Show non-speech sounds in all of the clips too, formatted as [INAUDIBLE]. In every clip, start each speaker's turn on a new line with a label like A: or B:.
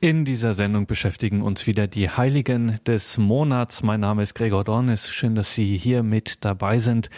A: In dieser Sendung beschäftigen uns wieder die Heiligen des Monats. Mein Name ist Gregor Dornis. Schön, dass Sie hier mit dabei sind.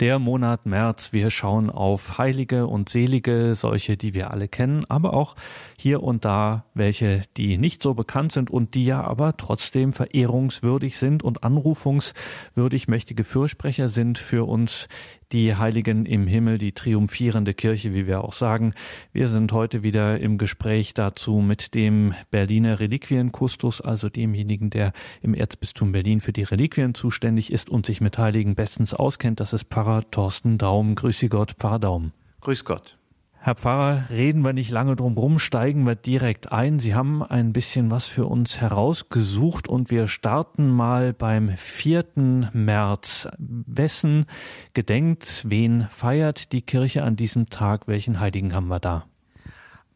A: Der Monat März. Wir schauen auf Heilige und Selige, solche, die wir alle kennen, aber auch hier und da welche, die nicht so bekannt sind und die ja aber trotzdem verehrungswürdig sind und anrufungswürdig mächtige Fürsprecher sind für uns die Heiligen im Himmel, die triumphierende Kirche, wie wir auch sagen. Wir sind heute wieder im Gespräch dazu mit dem Berliner Reliquienkustus, also demjenigen, der im Erzbistum Berlin für die Reliquien zuständig ist und sich mit Heiligen bestens auskennt. Das ist Pfarrer Thorsten Daum. Grüße Gott, Pfarrer Daum.
B: Grüß Gott.
A: Herr Pfarrer, reden wir nicht lange drum rum, steigen wir direkt ein. Sie haben ein bisschen was für uns herausgesucht und wir starten mal beim 4. März. Wessen gedenkt, wen feiert die Kirche an diesem Tag? Welchen Heiligen haben wir da?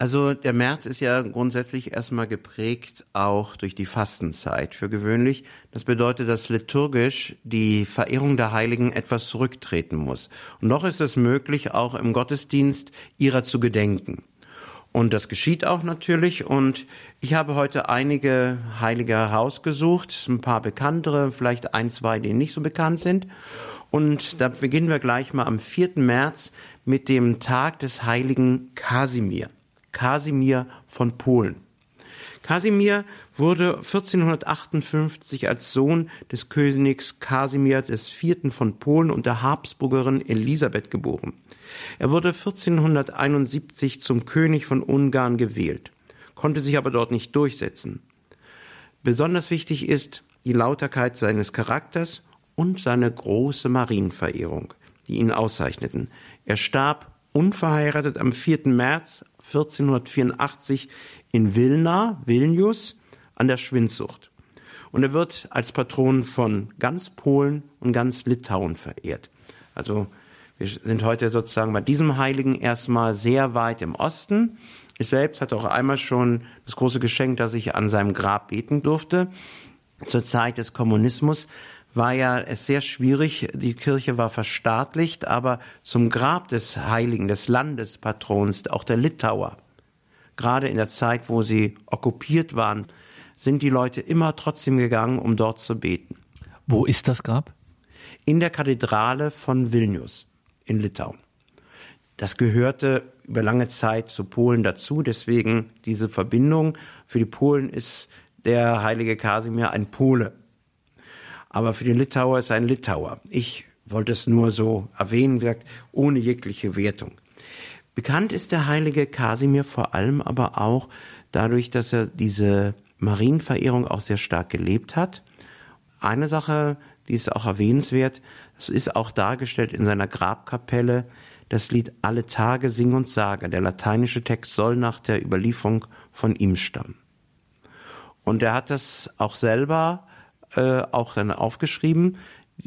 B: Also der März ist ja grundsätzlich erstmal geprägt auch durch die Fastenzeit für gewöhnlich. Das bedeutet, dass liturgisch die Verehrung der Heiligen etwas zurücktreten muss. Und noch ist es möglich, auch im Gottesdienst ihrer zu gedenken. Und das geschieht auch natürlich. Und ich habe heute einige Heilige herausgesucht, ein paar bekanntere, vielleicht ein, zwei, die nicht so bekannt sind. Und da beginnen wir gleich mal am 4. März mit dem Tag des heiligen Kasimir. Kasimir von Polen. Kasimir wurde 1458 als Sohn des Königs Kasimir IV. von Polen und der Habsburgerin Elisabeth geboren. Er wurde 1471 zum König von Ungarn gewählt, konnte sich aber dort nicht durchsetzen. Besonders wichtig ist die Lauterkeit seines Charakters und seine große Marienverehrung, die ihn auszeichneten. Er starb unverheiratet am 4. März 1484 in Vilna, Vilnius, an der Schwindsucht. Und er wird als Patron von ganz Polen und ganz Litauen verehrt. Also wir sind heute sozusagen bei diesem Heiligen erstmal sehr weit im Osten. Ich selbst hatte auch einmal schon das große Geschenk, dass ich an seinem Grab beten durfte. Zur Zeit des Kommunismus war ja es sehr schwierig. Die Kirche war verstaatlicht, aber zum Grab des Heiligen, des Landespatrons, auch der Litauer, gerade in der Zeit, wo sie okkupiert waren, sind die Leute immer trotzdem gegangen, um dort zu beten.
A: Wo ist das Grab?
B: In der Kathedrale von Vilnius in Litauen. Das gehörte über lange Zeit zu Polen dazu, deswegen diese Verbindung. Für die Polen ist der heilige Kasimir ein Pole aber für den Litauer ist ein Litauer. Ich wollte es nur so erwähnen, gesagt, ohne jegliche Wertung. Bekannt ist der heilige Kasimir vor allem aber auch dadurch, dass er diese Marienverehrung auch sehr stark gelebt hat. Eine Sache, die ist auch erwähnenswert, es ist auch dargestellt in seiner Grabkapelle, das Lied Alle Tage sing und sage. Der lateinische Text soll nach der Überlieferung von ihm stammen. Und er hat das auch selber äh, auch dann aufgeschrieben,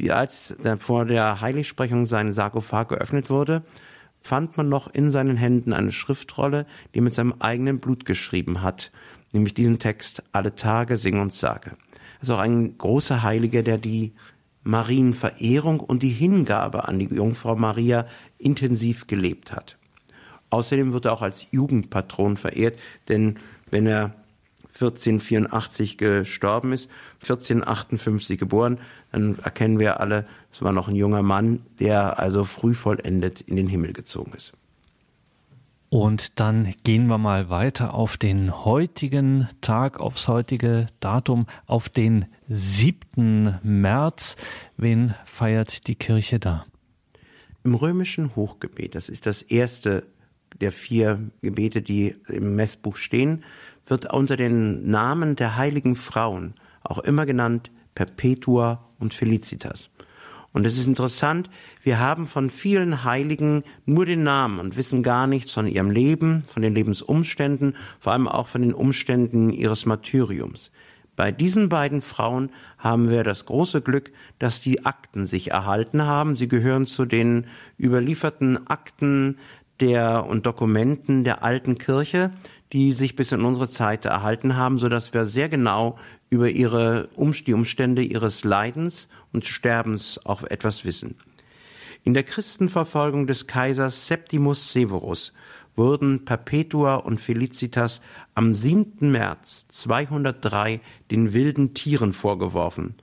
B: als dann vor der Heiligsprechung sein Sarkophag geöffnet wurde, fand man noch in seinen Händen eine Schriftrolle, die mit seinem eigenen Blut geschrieben hat, nämlich diesen Text Alle Tage sing und sage. Das ist auch ein großer Heiliger, der die Marienverehrung und die Hingabe an die Jungfrau Maria intensiv gelebt hat. Außerdem wird er auch als Jugendpatron verehrt, denn wenn er 1484 gestorben ist, 1458 geboren, dann erkennen wir alle, es war noch ein junger Mann, der also früh vollendet in den Himmel gezogen ist.
A: Und dann gehen wir mal weiter auf den heutigen Tag, aufs heutige Datum, auf den 7. März. Wen feiert die Kirche da?
B: Im römischen Hochgebet, das ist das erste der vier Gebete, die im Messbuch stehen, wird unter den Namen der heiligen Frauen auch immer genannt Perpetua und Felicitas. Und es ist interessant, wir haben von vielen Heiligen nur den Namen und wissen gar nichts von ihrem Leben, von den Lebensumständen, vor allem auch von den Umständen ihres Martyriums. Bei diesen beiden Frauen haben wir das große Glück, dass die Akten sich erhalten haben. Sie gehören zu den überlieferten Akten der und Dokumenten der alten Kirche, die sich bis in unsere Zeit erhalten haben, so dass wir sehr genau über ihre die Umstände ihres Leidens und Sterbens auch etwas wissen. In der Christenverfolgung des Kaisers Septimus Severus wurden Perpetua und Felicitas am 7. März 203 den wilden Tieren vorgeworfen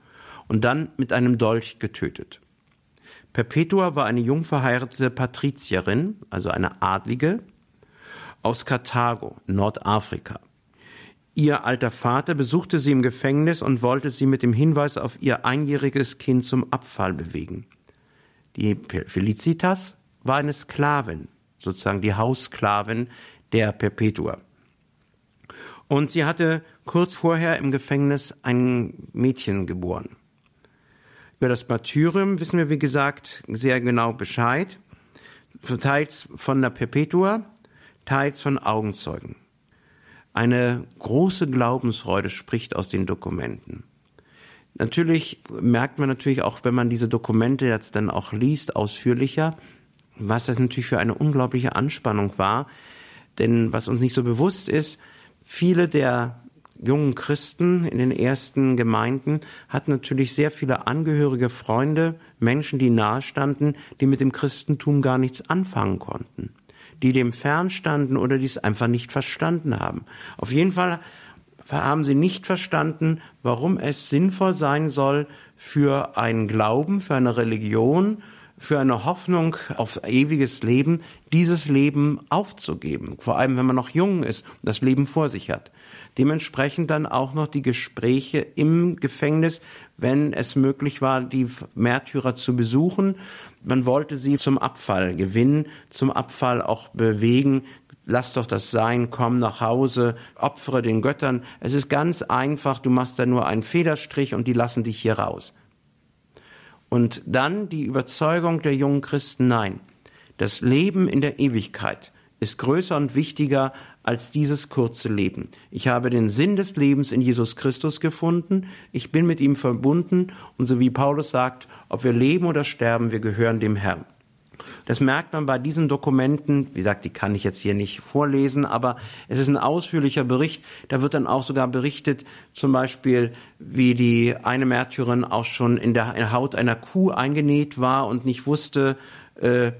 B: und dann mit einem Dolch getötet. Perpetua war eine jung verheiratete Patrizierin, also eine Adlige, aus Karthago, Nordafrika. Ihr alter Vater besuchte sie im Gefängnis und wollte sie mit dem Hinweis auf ihr einjähriges Kind zum Abfall bewegen. Die Felicitas war eine Sklavin, sozusagen die Haussklavin der Perpetua. Und sie hatte kurz vorher im Gefängnis ein Mädchen geboren. Über das Martyrium wissen wir, wie gesagt, sehr genau Bescheid. Teils von der Perpetua, teils von Augenzeugen. Eine große Glaubensfreude spricht aus den Dokumenten. Natürlich merkt man natürlich auch, wenn man diese Dokumente jetzt dann auch liest, ausführlicher, was das natürlich für eine unglaubliche Anspannung war. Denn was uns nicht so bewusst ist, viele der jungen Christen in den ersten Gemeinden hatten natürlich sehr viele angehörige Freunde, Menschen, die nahestanden, die mit dem Christentum gar nichts anfangen konnten, die dem fernstanden oder die es einfach nicht verstanden haben. Auf jeden Fall haben sie nicht verstanden, warum es sinnvoll sein soll, für einen Glauben, für eine Religion, für eine Hoffnung auf ewiges Leben, dieses Leben aufzugeben. Vor allem, wenn man noch jung ist und das Leben vor sich hat. Dementsprechend dann auch noch die Gespräche im Gefängnis, wenn es möglich war, die Märtyrer zu besuchen. Man wollte sie zum Abfall gewinnen, zum Abfall auch bewegen, lass doch das sein, komm nach Hause, opfere den Göttern. Es ist ganz einfach, du machst da nur einen Federstrich und die lassen dich hier raus. Und dann die Überzeugung der jungen Christen, nein, das Leben in der Ewigkeit ist größer und wichtiger als dieses kurze Leben. Ich habe den Sinn des Lebens in Jesus Christus gefunden, ich bin mit ihm verbunden und so wie Paulus sagt, ob wir leben oder sterben, wir gehören dem Herrn. Das merkt man bei diesen Dokumenten. Wie gesagt, die kann ich jetzt hier nicht vorlesen, aber es ist ein ausführlicher Bericht. Da wird dann auch sogar berichtet, zum Beispiel, wie die eine Märtyrerin auch schon in der Haut einer Kuh eingenäht war und nicht wusste, äh,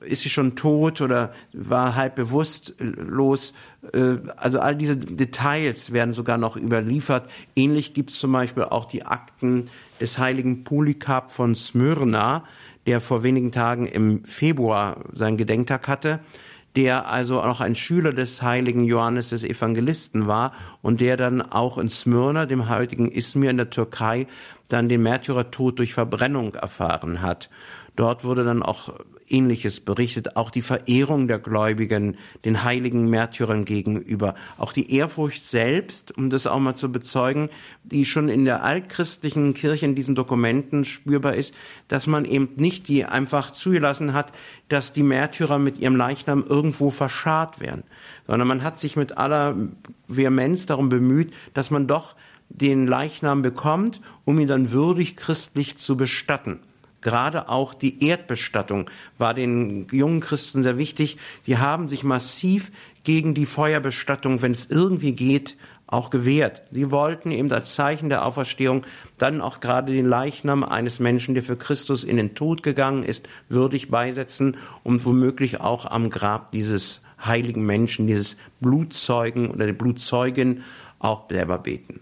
B: ist sie schon tot oder war halb bewusstlos. Äh, also all diese Details werden sogar noch überliefert. Ähnlich gibt es zum Beispiel auch die Akten des heiligen Polycarp von Smyrna, der vor wenigen Tagen im Februar seinen Gedenktag hatte, der also auch ein Schüler des heiligen Johannes des Evangelisten war und der dann auch in Smyrna, dem heutigen Izmir in der Türkei, dann den Märtyrertod durch Verbrennung erfahren hat. Dort wurde dann auch Ähnliches berichtet, auch die Verehrung der Gläubigen den heiligen Märtyrern gegenüber, auch die Ehrfurcht selbst, um das auch mal zu bezeugen, die schon in der altchristlichen Kirche in diesen Dokumenten spürbar ist, dass man eben nicht die einfach zugelassen hat, dass die Märtyrer mit ihrem Leichnam irgendwo verscharrt werden, sondern man hat sich mit aller Vehemenz darum bemüht, dass man doch den Leichnam bekommt, um ihn dann würdig christlich zu bestatten. Gerade auch die Erdbestattung war den jungen Christen sehr wichtig. Die haben sich massiv gegen die Feuerbestattung, wenn es irgendwie geht, auch gewehrt. Sie wollten eben als Zeichen der Auferstehung dann auch gerade den Leichnam eines Menschen, der für Christus in den Tod gegangen ist, würdig beisetzen und womöglich auch am Grab dieses heiligen Menschen, dieses Blutzeugen oder der Blutzeugin auch selber beten.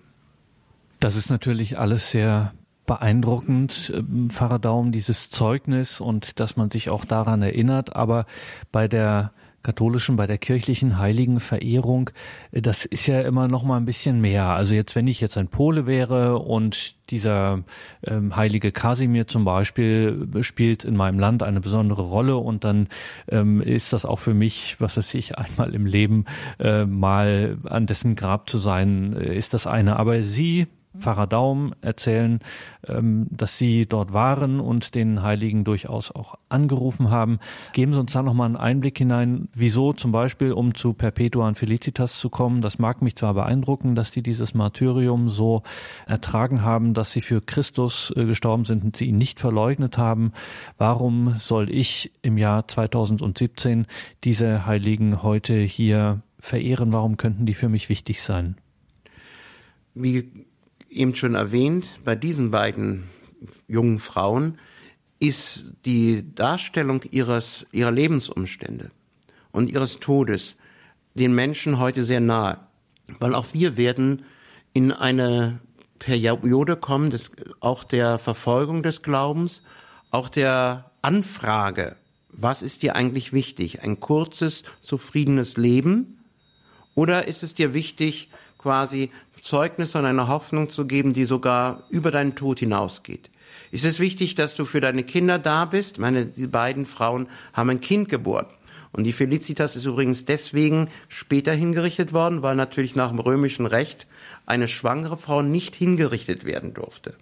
A: Das ist natürlich alles sehr beeindruckend, ähm, Pfarrer Daum, dieses Zeugnis und dass man sich auch daran erinnert. Aber bei der katholischen, bei der kirchlichen heiligen Verehrung, äh, das ist ja immer noch mal ein bisschen mehr. Also jetzt, wenn ich jetzt ein Pole wäre und dieser ähm, heilige Kasimir zum Beispiel spielt in meinem Land eine besondere Rolle und dann ähm, ist das auch für mich, was weiß ich, einmal im Leben äh, mal an dessen Grab zu sein, äh, ist das eine. Aber Sie Pfarrer Daum erzählen, ähm, dass Sie dort waren und den Heiligen durchaus auch angerufen haben. Geben Sie uns da nochmal einen Einblick hinein, wieso zum Beispiel, um zu Perpetua und Felicitas zu kommen. Das mag mich zwar beeindrucken, dass die dieses Martyrium so ertragen haben, dass sie für Christus äh, gestorben sind und sie ihn nicht verleugnet haben. Warum soll ich im Jahr 2017 diese Heiligen heute hier verehren? Warum könnten die für mich wichtig sein?
B: Wie eben schon erwähnt, bei diesen beiden jungen Frauen ist die Darstellung ihres, ihrer Lebensumstände und ihres Todes den Menschen heute sehr nahe, weil auch wir werden in eine Periode kommen, des, auch der Verfolgung des Glaubens, auch der Anfrage, was ist dir eigentlich wichtig? Ein kurzes, zufriedenes Leben? Oder ist es dir wichtig, quasi Zeugnis von einer Hoffnung zu geben, die sogar über deinen Tod hinausgeht? Ist es wichtig, dass du für deine Kinder da bist? Meine, die beiden Frauen haben ein Kind geboren. Und die Felicitas ist übrigens deswegen später hingerichtet worden, weil natürlich nach dem römischen Recht eine schwangere Frau nicht hingerichtet werden durfte.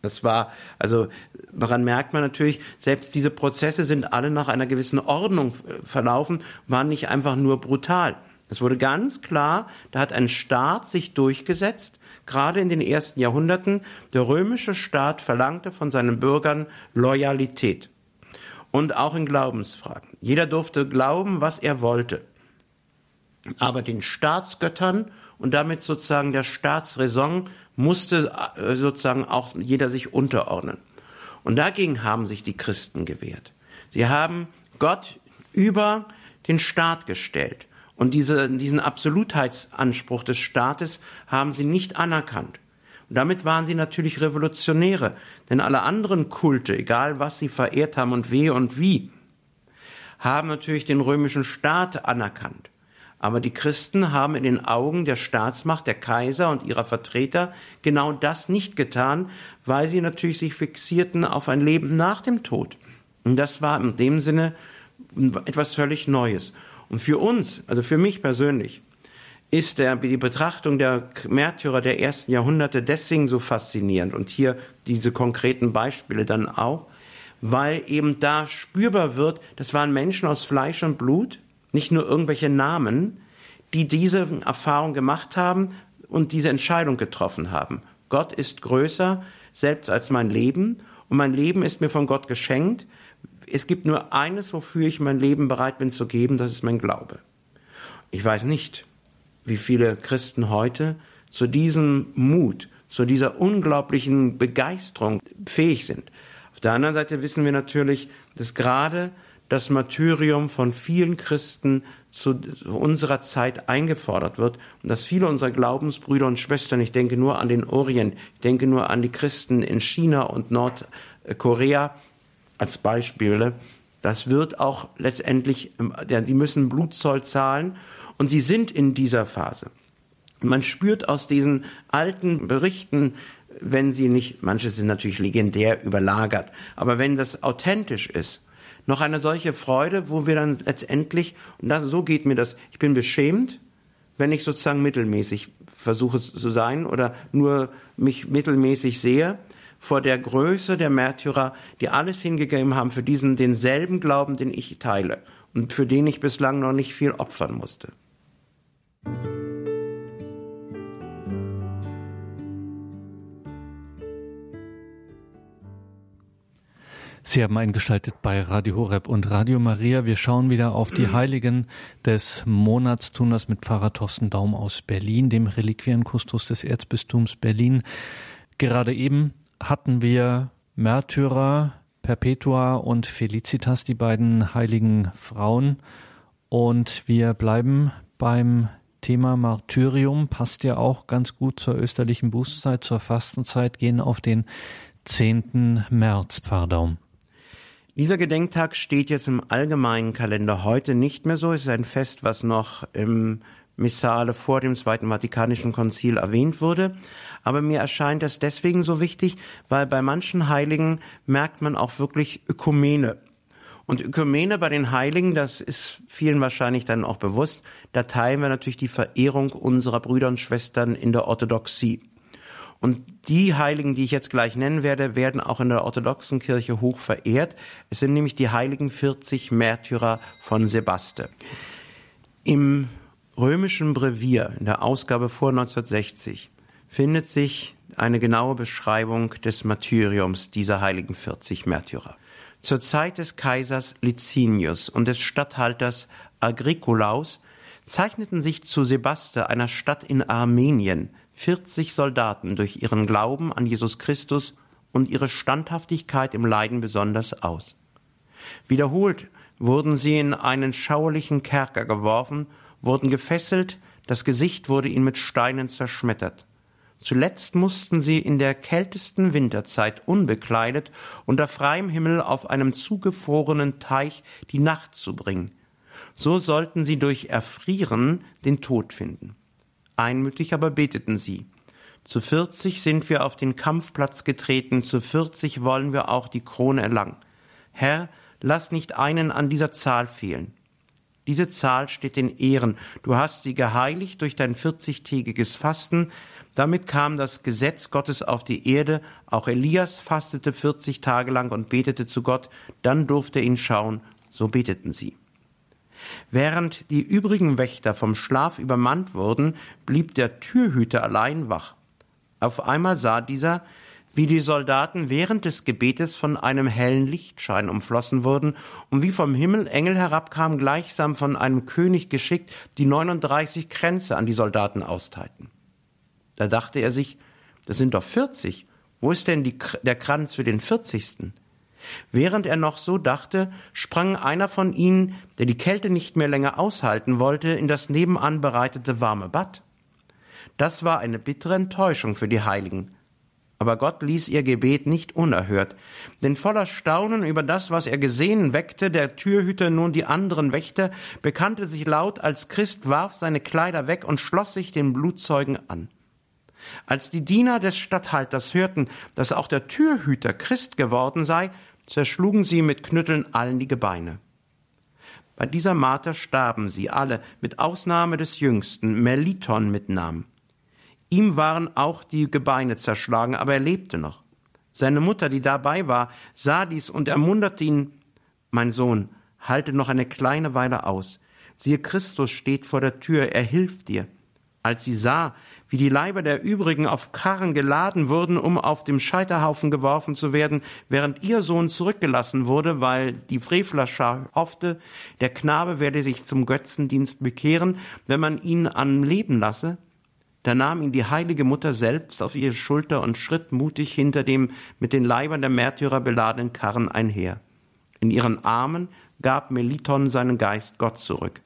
B: Das war, also daran merkt man natürlich, selbst diese Prozesse sind alle nach einer gewissen Ordnung verlaufen, waren nicht einfach nur brutal. Es wurde ganz klar, da hat ein Staat sich durchgesetzt, gerade in den ersten Jahrhunderten. Der römische Staat verlangte von seinen Bürgern Loyalität und auch in Glaubensfragen. Jeder durfte glauben, was er wollte. Aber den Staatsgöttern und damit sozusagen der Staatsräson musste äh, sozusagen auch jeder sich unterordnen. Und dagegen haben sich die Christen gewehrt. Sie haben Gott über den Staat gestellt. Und diese, diesen Absolutheitsanspruch des Staates haben sie nicht anerkannt. Und damit waren sie natürlich Revolutionäre, denn alle anderen Kulte, egal was sie verehrt haben und wer und wie, haben natürlich den römischen Staat anerkannt. Aber die Christen haben in den Augen der Staatsmacht, der Kaiser und ihrer Vertreter genau das nicht getan, weil sie natürlich sich fixierten auf ein Leben nach dem Tod. Und das war in dem Sinne etwas völlig Neues. Und für uns, also für mich persönlich, ist der, die Betrachtung der Märtyrer der ersten Jahrhunderte deswegen so faszinierend und hier diese konkreten Beispiele dann auch, weil eben da spürbar wird, das waren Menschen aus Fleisch und Blut, nicht nur irgendwelche Namen, die diese Erfahrung gemacht haben und diese Entscheidung getroffen haben. Gott ist größer selbst als mein Leben und mein Leben ist mir von Gott geschenkt. Es gibt nur eines, wofür ich mein Leben bereit bin zu geben, das ist mein Glaube. Ich weiß nicht, wie viele Christen heute zu diesem Mut, zu dieser unglaublichen Begeisterung fähig sind. Auf der anderen Seite wissen wir natürlich, dass gerade das Martyrium von vielen Christen zu unserer Zeit eingefordert wird und dass viele unserer Glaubensbrüder und Schwestern, ich denke nur an den Orient, ich denke nur an die Christen in China und Nordkorea als Beispiele, das wird auch letztendlich, die müssen Blutzoll zahlen. Und sie sind in dieser Phase. Man spürt aus diesen alten Berichten, wenn sie nicht, manche sind natürlich legendär überlagert, aber wenn das authentisch ist, noch eine solche Freude, wo wir dann letztendlich, und das, so geht mir das, ich bin beschämt, wenn ich sozusagen mittelmäßig versuche zu sein oder nur mich mittelmäßig sehe, vor der Größe der Märtyrer, die alles hingegeben haben für diesen denselben Glauben, den ich teile und für den ich bislang noch nicht viel opfern musste.
A: Sie haben eingeschaltet bei Radio Horeb und Radio Maria. Wir schauen wieder auf die Heiligen des Monats, tun das mit Pfarrer Thorsten Daum aus Berlin, dem Reliquienkustos des Erzbistums Berlin. Gerade eben hatten wir Märtyrer, Perpetua und Felicitas, die beiden heiligen Frauen. Und wir bleiben beim Thema Martyrium passt ja auch ganz gut zur österlichen Bußzeit, zur Fastenzeit, gehen auf den 10. März, Pfarrdaum.
B: Dieser Gedenktag steht jetzt im allgemeinen Kalender heute nicht mehr so. Es ist ein Fest, was noch im Missale vor dem Zweiten Vatikanischen Konzil erwähnt wurde. Aber mir erscheint das deswegen so wichtig, weil bei manchen Heiligen merkt man auch wirklich Ökumene. Und Ökumene bei den Heiligen, das ist vielen wahrscheinlich dann auch bewusst, da teilen wir natürlich die Verehrung unserer Brüder und Schwestern in der Orthodoxie. Und die Heiligen, die ich jetzt gleich nennen werde, werden auch in der orthodoxen Kirche hoch verehrt. Es sind nämlich die heiligen 40 Märtyrer von Sebaste. Im römischen Brevier, in der Ausgabe vor 1960, findet sich eine genaue Beschreibung des Martyriums dieser heiligen 40 Märtyrer. Zur Zeit des Kaisers Licinius und des Statthalters Agricolaus zeichneten sich zu Sebaste, einer Stadt in Armenien, 40 Soldaten durch ihren Glauben an Jesus Christus und ihre Standhaftigkeit im Leiden besonders aus. Wiederholt wurden sie in einen schauerlichen Kerker geworfen, wurden gefesselt, das Gesicht wurde ihnen mit Steinen zerschmettert. Zuletzt mussten sie in der kältesten Winterzeit unbekleidet unter freiem Himmel auf einem zugefrorenen Teich die Nacht zubringen. So sollten sie durch Erfrieren den Tod finden. Einmütig aber beteten sie. Zu vierzig sind wir auf den Kampfplatz getreten, zu vierzig wollen wir auch die Krone erlangen. Herr, lass nicht einen an dieser Zahl fehlen. Diese Zahl steht in Ehren. Du hast sie geheiligt durch dein vierzigtägiges Fasten. Damit kam das Gesetz Gottes auf die Erde. Auch Elias fastete vierzig Tage lang und betete zu Gott. Dann durfte er ihn schauen. So beteten sie. Während die übrigen Wächter vom Schlaf übermannt wurden, blieb der Türhüter allein wach. Auf einmal sah dieser, wie die Soldaten während des Gebetes von einem hellen Lichtschein umflossen wurden und wie vom Himmel Engel herabkamen, gleichsam von einem König geschickt, die 39 Kränze an die Soldaten austeilten. Da dachte er sich, das sind doch 40. Wo ist denn die, der Kranz für den 40. Während er noch so dachte, sprang einer von ihnen, der die Kälte nicht mehr länger aushalten wollte, in das nebenan bereitete warme Bad. Das war eine bittere Enttäuschung für die Heiligen. Aber Gott ließ ihr Gebet nicht unerhört, denn voller Staunen über das, was er gesehen, weckte der Türhüter nun die anderen Wächter, bekannte sich laut als Christ, warf seine Kleider weg und schloss sich den Blutzeugen an. Als die Diener des Statthalters hörten, dass auch der Türhüter Christ geworden sei, zerschlugen sie mit Knütteln allen die Gebeine. Bei dieser Marter starben sie alle, mit Ausnahme des Jüngsten, Meliton mit Namen. Ihm waren auch die Gebeine zerschlagen, aber er lebte noch. Seine Mutter, die dabei war, sah dies und ermunterte ihn, mein Sohn, halte noch eine kleine Weile aus. Siehe, Christus steht vor der Tür, er hilft dir. Als sie sah, wie die Leiber der übrigen auf Karren geladen wurden, um auf dem Scheiterhaufen geworfen zu werden, während ihr Sohn zurückgelassen wurde, weil die Frevlerschar hoffte, der Knabe werde sich zum Götzendienst bekehren, wenn man ihn am Leben lasse, da nahm ihn die heilige Mutter selbst auf ihre Schulter und schritt mutig hinter dem mit den Leibern der Märtyrer beladenen Karren einher. In ihren Armen gab Meliton seinen Geist Gott zurück.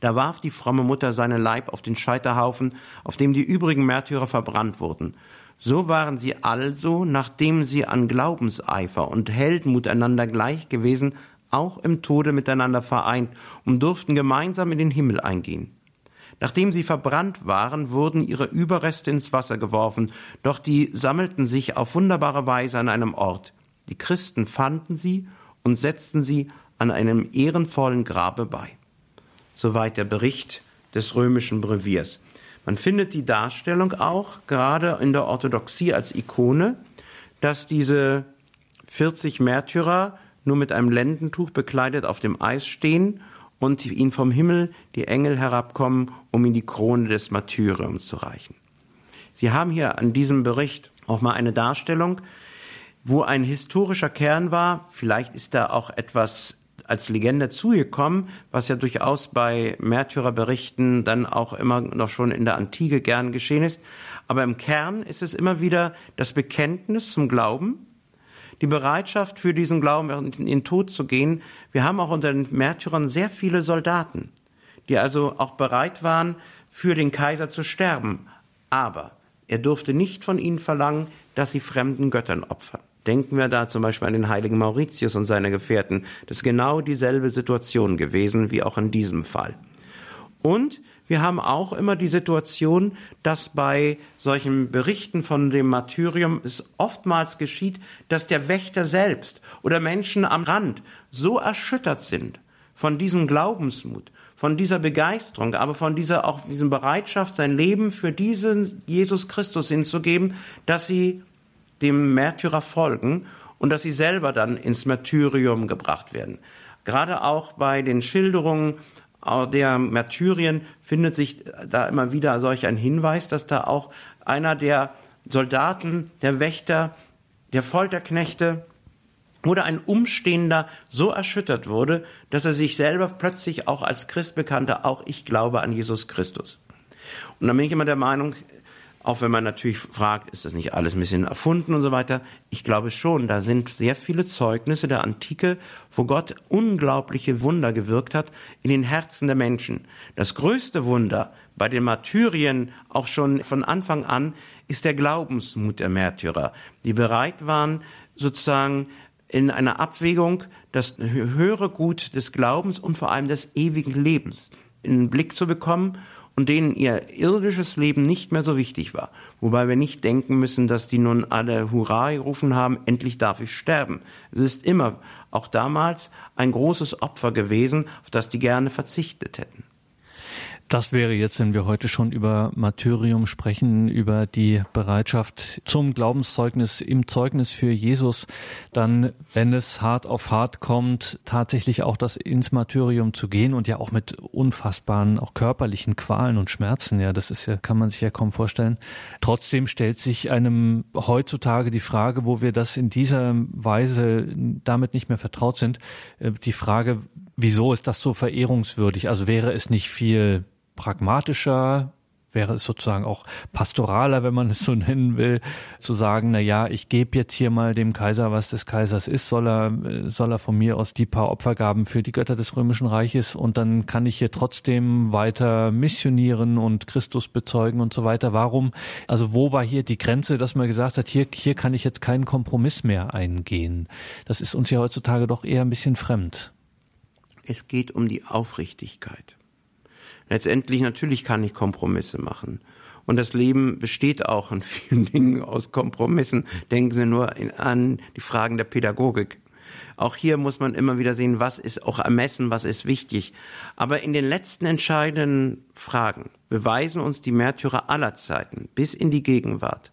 B: Da warf die fromme Mutter seinen Leib auf den Scheiterhaufen, auf dem die übrigen Märtyrer verbrannt wurden. So waren sie also, nachdem sie an Glaubenseifer und Heldenmut einander gleich gewesen, auch im Tode miteinander vereint und durften gemeinsam in den Himmel eingehen. Nachdem sie verbrannt waren, wurden ihre Überreste ins Wasser geworfen, doch die sammelten sich auf wunderbare Weise an einem Ort. Die Christen fanden sie und setzten sie an einem ehrenvollen Grabe bei. Soweit der Bericht des römischen Breviers. Man findet die Darstellung auch gerade in der Orthodoxie als Ikone, dass diese 40 Märtyrer nur mit einem Lendentuch bekleidet auf dem Eis stehen und ihn vom Himmel die Engel herabkommen, um ihm die Krone des Martyriums zu reichen. Sie haben hier an diesem Bericht auch mal eine Darstellung, wo ein historischer Kern war. Vielleicht ist da auch etwas als Legende zugekommen, was ja durchaus bei Märtyrerberichten dann auch immer noch schon in der Antike gern geschehen ist. Aber im Kern ist es immer wieder das Bekenntnis zum Glauben, die Bereitschaft für diesen Glauben in den Tod zu gehen. Wir haben auch unter den Märtyrern sehr viele Soldaten, die also auch bereit waren, für den Kaiser zu sterben. Aber er durfte nicht von ihnen verlangen, dass sie fremden Göttern opfern. Denken wir da zum Beispiel an den heiligen Mauritius und seine Gefährten. Das ist genau dieselbe Situation gewesen wie auch in diesem Fall. Und wir haben auch immer die Situation, dass bei solchen Berichten von dem Martyrium es oftmals geschieht, dass der Wächter selbst oder Menschen am Rand so erschüttert sind von diesem Glaubensmut, von dieser Begeisterung, aber von dieser auch diesem Bereitschaft, sein Leben für diesen Jesus Christus hinzugeben, dass sie dem Märtyrer folgen und dass sie selber dann ins Martyrium gebracht werden. Gerade auch bei den Schilderungen der Märtyrien findet sich da immer wieder solch ein Hinweis, dass da auch einer der Soldaten, der Wächter, der Folterknechte oder ein Umstehender so erschüttert wurde, dass er sich selber plötzlich auch als Christ bekannte, auch ich glaube an Jesus Christus. Und dann bin ich immer der Meinung, Auch wenn man natürlich fragt, ist das nicht alles ein bisschen erfunden und so weiter. Ich glaube schon, da sind sehr viele Zeugnisse der Antike, wo Gott unglaubliche Wunder gewirkt hat in den Herzen der Menschen. Das größte Wunder bei den Martyrien auch schon von Anfang an ist der Glaubensmut der Märtyrer, die bereit waren, sozusagen in einer Abwägung das höhere Gut des Glaubens und vor allem des ewigen Lebens in den Blick zu bekommen und denen ihr irdisches Leben nicht mehr so wichtig war. Wobei wir nicht denken müssen, dass die nun alle Hurra gerufen haben, endlich darf ich sterben. Es ist immer, auch damals, ein großes Opfer gewesen, auf das die gerne verzichtet hätten.
A: Das wäre jetzt, wenn wir heute schon über Martyrium sprechen, über die Bereitschaft zum Glaubenszeugnis im Zeugnis für Jesus, dann, wenn es hart auf hart kommt, tatsächlich auch das ins Martyrium zu gehen und ja auch mit unfassbaren, auch körperlichen Qualen und Schmerzen. Ja, das ist ja, kann man sich ja kaum vorstellen. Trotzdem stellt sich einem heutzutage die Frage, wo wir das in dieser Weise damit nicht mehr vertraut sind, äh, die Frage, wieso ist das so verehrungswürdig? Also wäre es nicht viel pragmatischer, wäre es sozusagen auch pastoraler, wenn man es so [LAUGHS] nennen will, zu sagen, na ja, ich gebe jetzt hier mal dem Kaiser, was des Kaisers ist, soll er, soll er von mir aus die paar Opfergaben für die Götter des Römischen Reiches und dann kann ich hier trotzdem weiter missionieren und Christus bezeugen und so weiter. Warum? Also wo war hier die Grenze, dass man gesagt hat, hier, hier kann ich jetzt keinen Kompromiss mehr eingehen? Das ist uns ja heutzutage doch eher ein bisschen fremd.
B: Es geht um die Aufrichtigkeit. Letztendlich natürlich kann ich Kompromisse machen. Und das Leben besteht auch in vielen [LAUGHS] Dingen aus Kompromissen. Denken Sie nur an die Fragen der Pädagogik. Auch hier muss man immer wieder sehen, was ist auch ermessen, was ist wichtig. Aber in den letzten entscheidenden Fragen beweisen uns die Märtyrer aller Zeiten bis in die Gegenwart,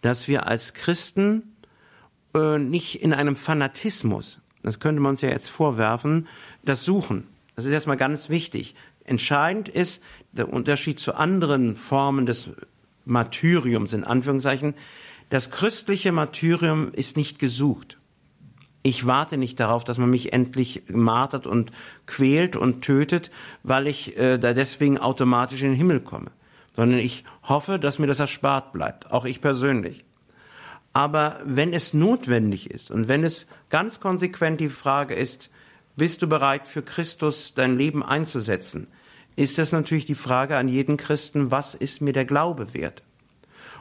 B: dass wir als Christen äh, nicht in einem Fanatismus, das könnte man uns ja jetzt vorwerfen, das suchen. Das ist erstmal ganz wichtig. Entscheidend ist der Unterschied zu anderen Formen des Martyriums in Anführungszeichen. Das christliche Martyrium ist nicht gesucht. Ich warte nicht darauf, dass man mich endlich martert und quält und tötet, weil ich äh, da deswegen automatisch in den Himmel komme, sondern ich hoffe, dass mir das erspart bleibt, auch ich persönlich. Aber wenn es notwendig ist und wenn es ganz konsequent die Frage ist, bist du bereit, für Christus dein Leben einzusetzen? Ist das natürlich die Frage an jeden Christen, was ist mir der Glaube wert?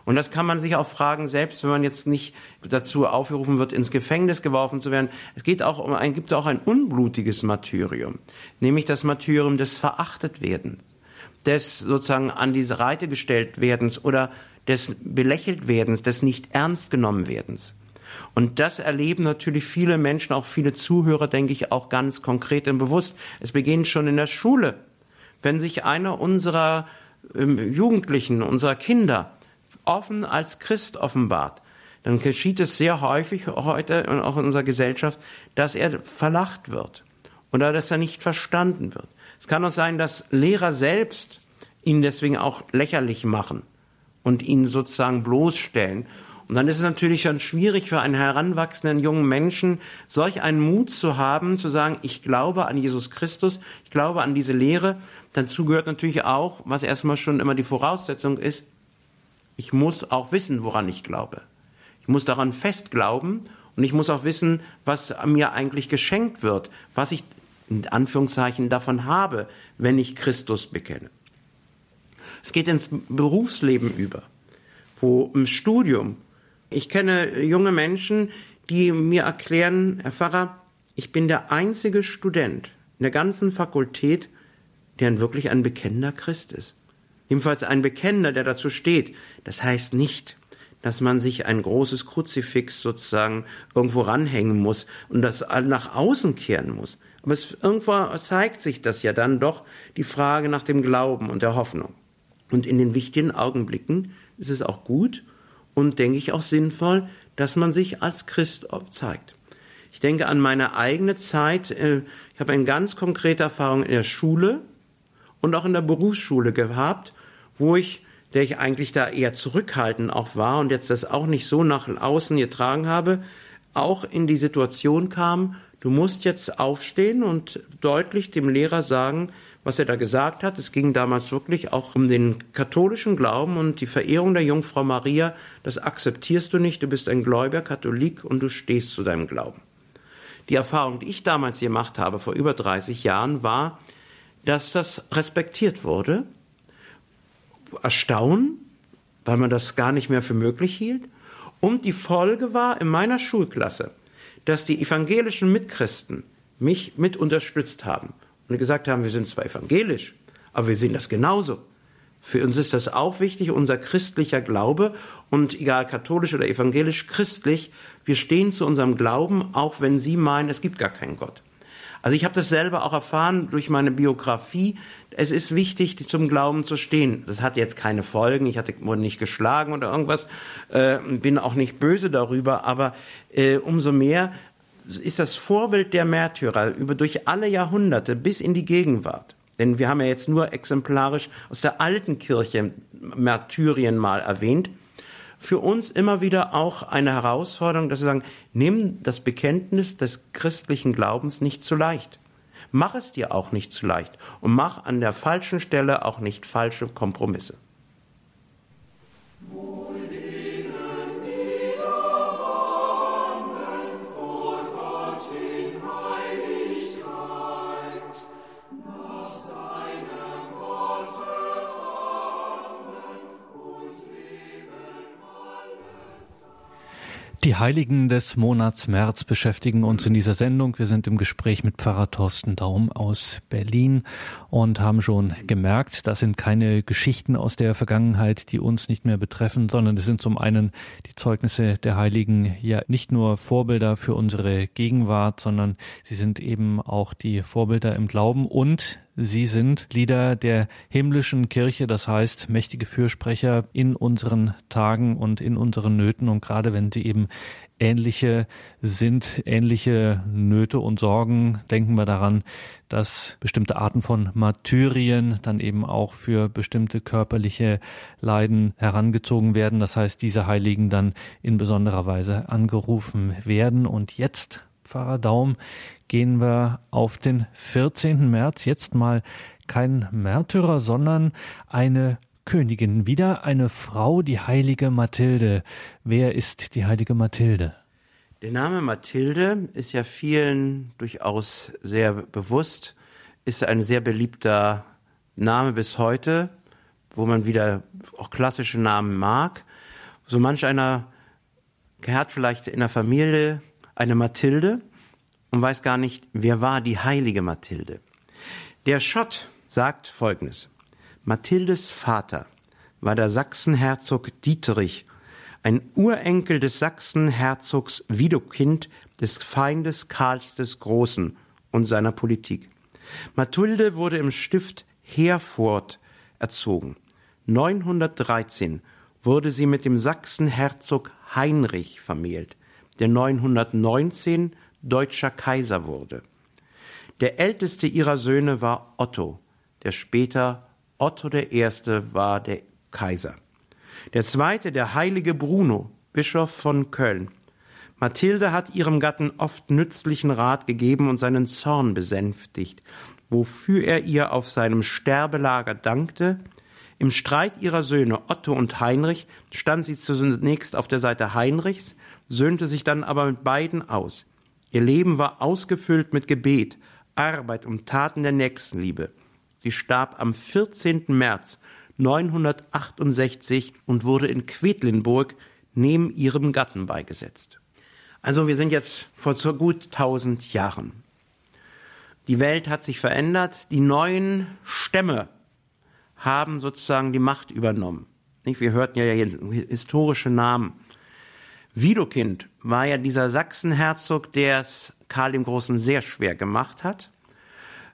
B: Und das kann man sich auch fragen, selbst wenn man jetzt nicht dazu aufgerufen wird, ins Gefängnis geworfen zu werden. Es geht auch um ein, gibt auch ein unblutiges Martyrium, nämlich das Martyrium des Verachtetwerdens, des sozusagen an diese Reite gestellt werdens oder des belächelt werdens, des nicht ernst genommen werdens. Und das erleben natürlich viele Menschen, auch viele Zuhörer, denke ich, auch ganz konkret und bewusst. Es beginnt schon in der Schule. Wenn sich einer unserer ähm, Jugendlichen, unserer Kinder offen als Christ offenbart, dann geschieht es sehr häufig heute und auch in unserer Gesellschaft, dass er verlacht wird oder dass er nicht verstanden wird. Es kann auch sein, dass Lehrer selbst ihn deswegen auch lächerlich machen und ihn sozusagen bloßstellen und dann ist es natürlich schon schwierig für einen heranwachsenden jungen Menschen, solch einen Mut zu haben, zu sagen, ich glaube an Jesus Christus, ich glaube an diese Lehre. Dazu gehört natürlich auch, was erstmal schon immer die Voraussetzung ist, ich muss auch wissen, woran ich glaube. Ich muss daran fest glauben und ich muss auch wissen, was mir eigentlich geschenkt wird, was ich in Anführungszeichen davon habe, wenn ich Christus bekenne. Es geht ins Berufsleben über, wo im Studium ich kenne junge Menschen, die mir erklären, Herr Pfarrer, ich bin der einzige Student in der ganzen Fakultät, der wirklich ein bekennender Christ ist. Jedenfalls ein Bekennender, der dazu steht. Das heißt nicht, dass man sich ein großes Kruzifix sozusagen irgendwo ranhängen muss und das nach außen kehren muss. Aber es, irgendwo zeigt sich das ja dann doch die Frage nach dem Glauben und der Hoffnung. Und in den wichtigen Augenblicken ist es auch gut und denke ich auch sinnvoll, dass man sich als Christ zeigt. Ich denke an meine eigene Zeit. Äh, ich habe eine ganz konkrete Erfahrung in der Schule und auch in der Berufsschule gehabt, wo ich, der ich eigentlich da eher zurückhaltend auch war und jetzt das auch nicht so nach außen getragen habe, auch in die Situation kam, du musst jetzt aufstehen und deutlich dem Lehrer sagen, was er da gesagt hat. Es ging damals wirklich auch um den katholischen Glauben und die Verehrung der Jungfrau Maria. Das akzeptierst du nicht. Du bist ein Gläubiger Katholik und du stehst zu deinem Glauben. Die Erfahrung, die ich damals gemacht habe, vor über 30 Jahren, war, dass das respektiert wurde. Erstaunen, weil man das gar nicht mehr für möglich hielt. Und die Folge war in meiner Schulklasse, dass die evangelischen Mitchristen mich mit unterstützt haben und gesagt haben, wir sind zwar evangelisch, aber wir sehen das genauso. Für uns ist das auch wichtig, unser christlicher Glaube und egal katholisch oder evangelisch christlich, wir stehen zu unserem Glauben, auch wenn Sie meinen, es gibt gar keinen Gott. Also ich habe das selber auch erfahren durch meine Biografie. Es ist wichtig, zum Glauben zu stehen. Das hat jetzt keine Folgen. Ich hatte, wurde nicht geschlagen oder irgendwas, äh, bin auch nicht böse darüber. Aber äh, umso mehr ist das Vorbild der Märtyrer über durch alle Jahrhunderte bis in die Gegenwart. Denn wir haben ja jetzt nur exemplarisch aus der alten Kirche Märtyrien mal erwähnt. Für uns immer wieder auch eine Herausforderung, dass wir sagen, nimm das Bekenntnis des christlichen Glaubens nicht zu leicht. Mach es dir auch nicht zu leicht und mach an der falschen Stelle auch nicht falsche Kompromisse. Lord.
A: Die Heiligen des Monats März beschäftigen uns in dieser Sendung. Wir sind im Gespräch mit Pfarrer Thorsten Daum aus Berlin und haben schon gemerkt, das sind keine Geschichten aus der Vergangenheit, die uns nicht mehr betreffen, sondern es sind zum einen die Zeugnisse der Heiligen ja nicht nur Vorbilder für unsere Gegenwart, sondern sie sind eben auch die Vorbilder im Glauben und Sie sind Lieder der himmlischen Kirche, das heißt mächtige Fürsprecher in unseren Tagen und in unseren Nöten. Und gerade wenn sie eben ähnliche sind, ähnliche Nöte und Sorgen, denken wir daran, dass bestimmte Arten von Martyrien dann eben auch für bestimmte körperliche Leiden herangezogen werden. Das heißt, diese Heiligen dann in besonderer Weise angerufen werden. Und jetzt Pfarrer Daum gehen wir auf den 14. März. Jetzt mal kein Märtyrer, sondern eine Königin. Wieder eine Frau, die heilige Mathilde. Wer ist die heilige Mathilde?
B: Der Name Mathilde ist ja vielen durchaus sehr bewusst, ist ein sehr beliebter Name bis heute, wo man wieder auch klassische Namen mag. So manch einer hat vielleicht in der Familie eine Mathilde und weiß gar nicht, wer war die heilige Mathilde. Der Schott sagt Folgendes. Mathildes Vater war der Sachsenherzog Dieterich, ein Urenkel des Sachsenherzogs Widukind des Feindes Karls des Großen und seiner Politik. Mathilde wurde im Stift Herford erzogen. 913 wurde sie mit dem Sachsenherzog Heinrich vermählt, der 919 deutscher Kaiser wurde. Der älteste ihrer Söhne war Otto, der später Otto I. war der Kaiser. Der zweite, der heilige Bruno, Bischof von Köln. Mathilde hat ihrem Gatten oft nützlichen Rat gegeben und seinen Zorn besänftigt, wofür er ihr auf seinem Sterbelager dankte. Im Streit ihrer Söhne Otto und Heinrich stand sie zunächst auf der Seite Heinrichs, söhnte sich dann aber mit beiden aus. Ihr Leben war ausgefüllt mit Gebet, Arbeit und Taten der Nächstenliebe. Sie starb am 14. März 968 und wurde in Quedlinburg neben ihrem Gatten beigesetzt. Also wir sind jetzt vor so gut 1000 Jahren. Die Welt hat sich verändert, die neuen Stämme haben sozusagen die Macht übernommen. Wir hörten ja historische Namen. Widukind war ja dieser Sachsenherzog, der es Karl dem Großen sehr schwer gemacht hat.